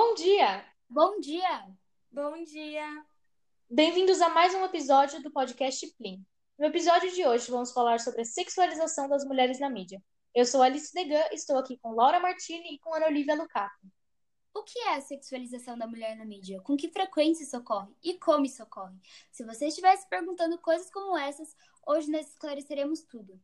Bom dia! Bom dia! Bom dia! Bem-vindos a mais um episódio do podcast Plim. No episódio de hoje vamos falar sobre a sexualização das mulheres na mídia. Eu sou Alice Degan, estou aqui com Laura Martini e com Ana Olivia Lucato. O que é a sexualização da mulher na mídia? Com que frequência isso ocorre? E como isso ocorre? Se você estivesse perguntando coisas como essas, hoje nós esclareceremos tudo.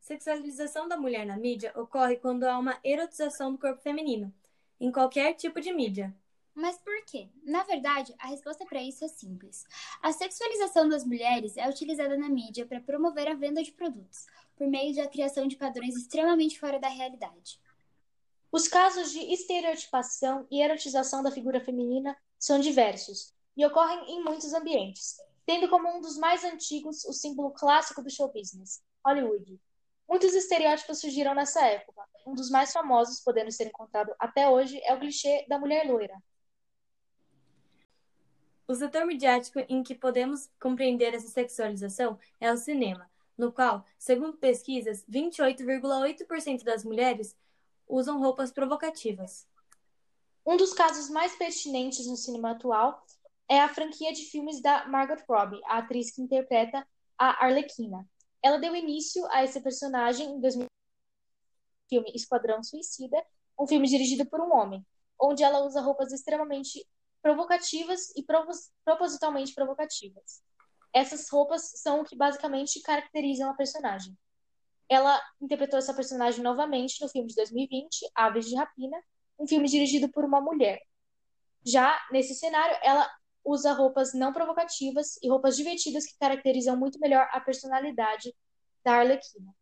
Sexualização da mulher na mídia ocorre quando há uma erotização do corpo feminino, em qualquer tipo de mídia. Mas por quê? Na verdade, a resposta para isso é simples. A sexualização das mulheres é utilizada na mídia para promover a venda de produtos, por meio da criação de padrões extremamente fora da realidade. Os casos de estereotipação e erotização da figura feminina são diversos e ocorrem em muitos ambientes, tendo como um dos mais antigos o símbolo clássico do show business, Hollywood. Muitos estereótipos surgiram nessa época. Um dos mais famosos, podendo ser encontrado até hoje, é o clichê da mulher loira. O setor midiático em que podemos compreender essa sexualização é o cinema, no qual, segundo pesquisas, 28,8% das mulheres usam roupas provocativas. Um dos casos mais pertinentes no cinema atual é a franquia de filmes da Margot Robbie, a atriz que interpreta a Arlequina. Ela deu início a esse personagem em 2000 filme Esquadrão Suicida, um filme dirigido por um homem, onde ela usa roupas extremamente provocativas e propositalmente provocativas. Essas roupas são o que basicamente caracterizam a personagem. Ela interpretou essa personagem novamente no filme de 2020, Aves de Rapina, um filme dirigido por uma mulher. Já nesse cenário, ela usa roupas não provocativas e roupas divertidas que caracterizam muito melhor a personalidade da Arlequina.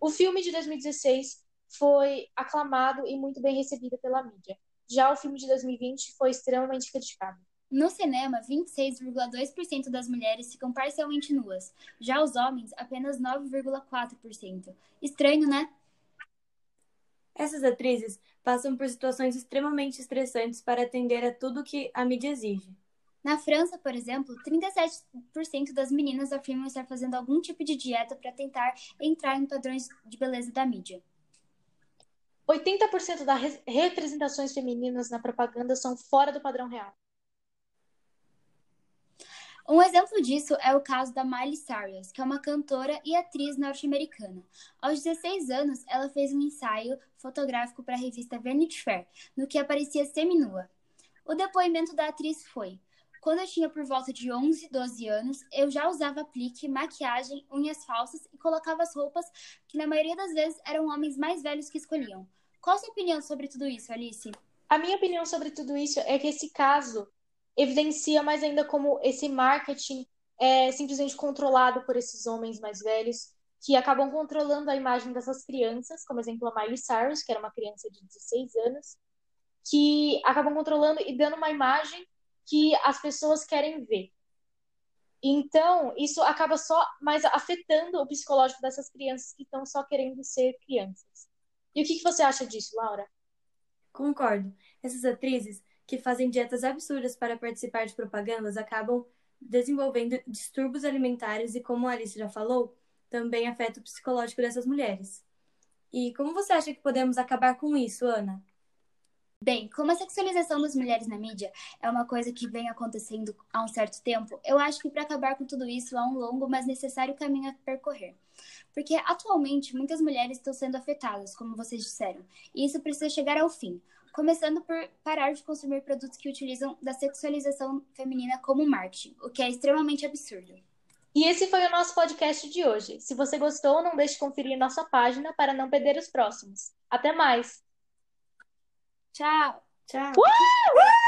O filme de 2016 foi aclamado e muito bem recebido pela mídia. Já o filme de 2020 foi extremamente criticado. No cinema, 26,2% das mulheres ficam parcialmente nuas. Já os homens, apenas 9,4%. Estranho, né? Essas atrizes passam por situações extremamente estressantes para atender a tudo que a mídia exige. Na França, por exemplo, 37% das meninas afirmam estar fazendo algum tipo de dieta para tentar entrar em padrões de beleza da mídia. 80% das representações femininas na propaganda são fora do padrão real. Um exemplo disso é o caso da Miley Cyrus, que é uma cantora e atriz norte-americana. Aos 16 anos, ela fez um ensaio fotográfico para a revista Vanity Fair, no que aparecia seminua. O depoimento da atriz foi: Quando eu tinha por volta de 11, 12 anos, eu já usava aplique, maquiagem, unhas falsas e colocava as roupas que, na maioria das vezes, eram homens mais velhos que escolhiam. Qual a sua opinião sobre tudo isso, Alice? A minha opinião sobre tudo isso é que esse caso evidencia mais ainda como esse marketing é simplesmente controlado por esses homens mais velhos que acabam controlando a imagem dessas crianças, como exemplo a Miley Cyrus, que era uma criança de 16 anos, que acabam controlando e dando uma imagem que as pessoas querem ver. Então, isso acaba só mais afetando o psicológico dessas crianças que estão só querendo ser crianças. E o que, que você acha disso, Laura? Concordo. Essas atrizes que fazem dietas absurdas para participar de propagandas acabam desenvolvendo distúrbios alimentares e, como a Alice já falou, também afeta o psicológico dessas mulheres. E como você acha que podemos acabar com isso, Ana? Bem, como a sexualização das mulheres na mídia é uma coisa que vem acontecendo há um certo tempo, eu acho que para acabar com tudo isso há um longo, mas necessário caminho a percorrer. Porque atualmente muitas mulheres estão sendo afetadas, como vocês disseram, e isso precisa chegar ao fim começando por parar de consumir produtos que utilizam da sexualização feminina como marketing, o que é extremamente absurdo. E esse foi o nosso podcast de hoje. Se você gostou, não deixe de conferir nossa página para não perder os próximos. Até mais! Tchau! Tchau! Uh!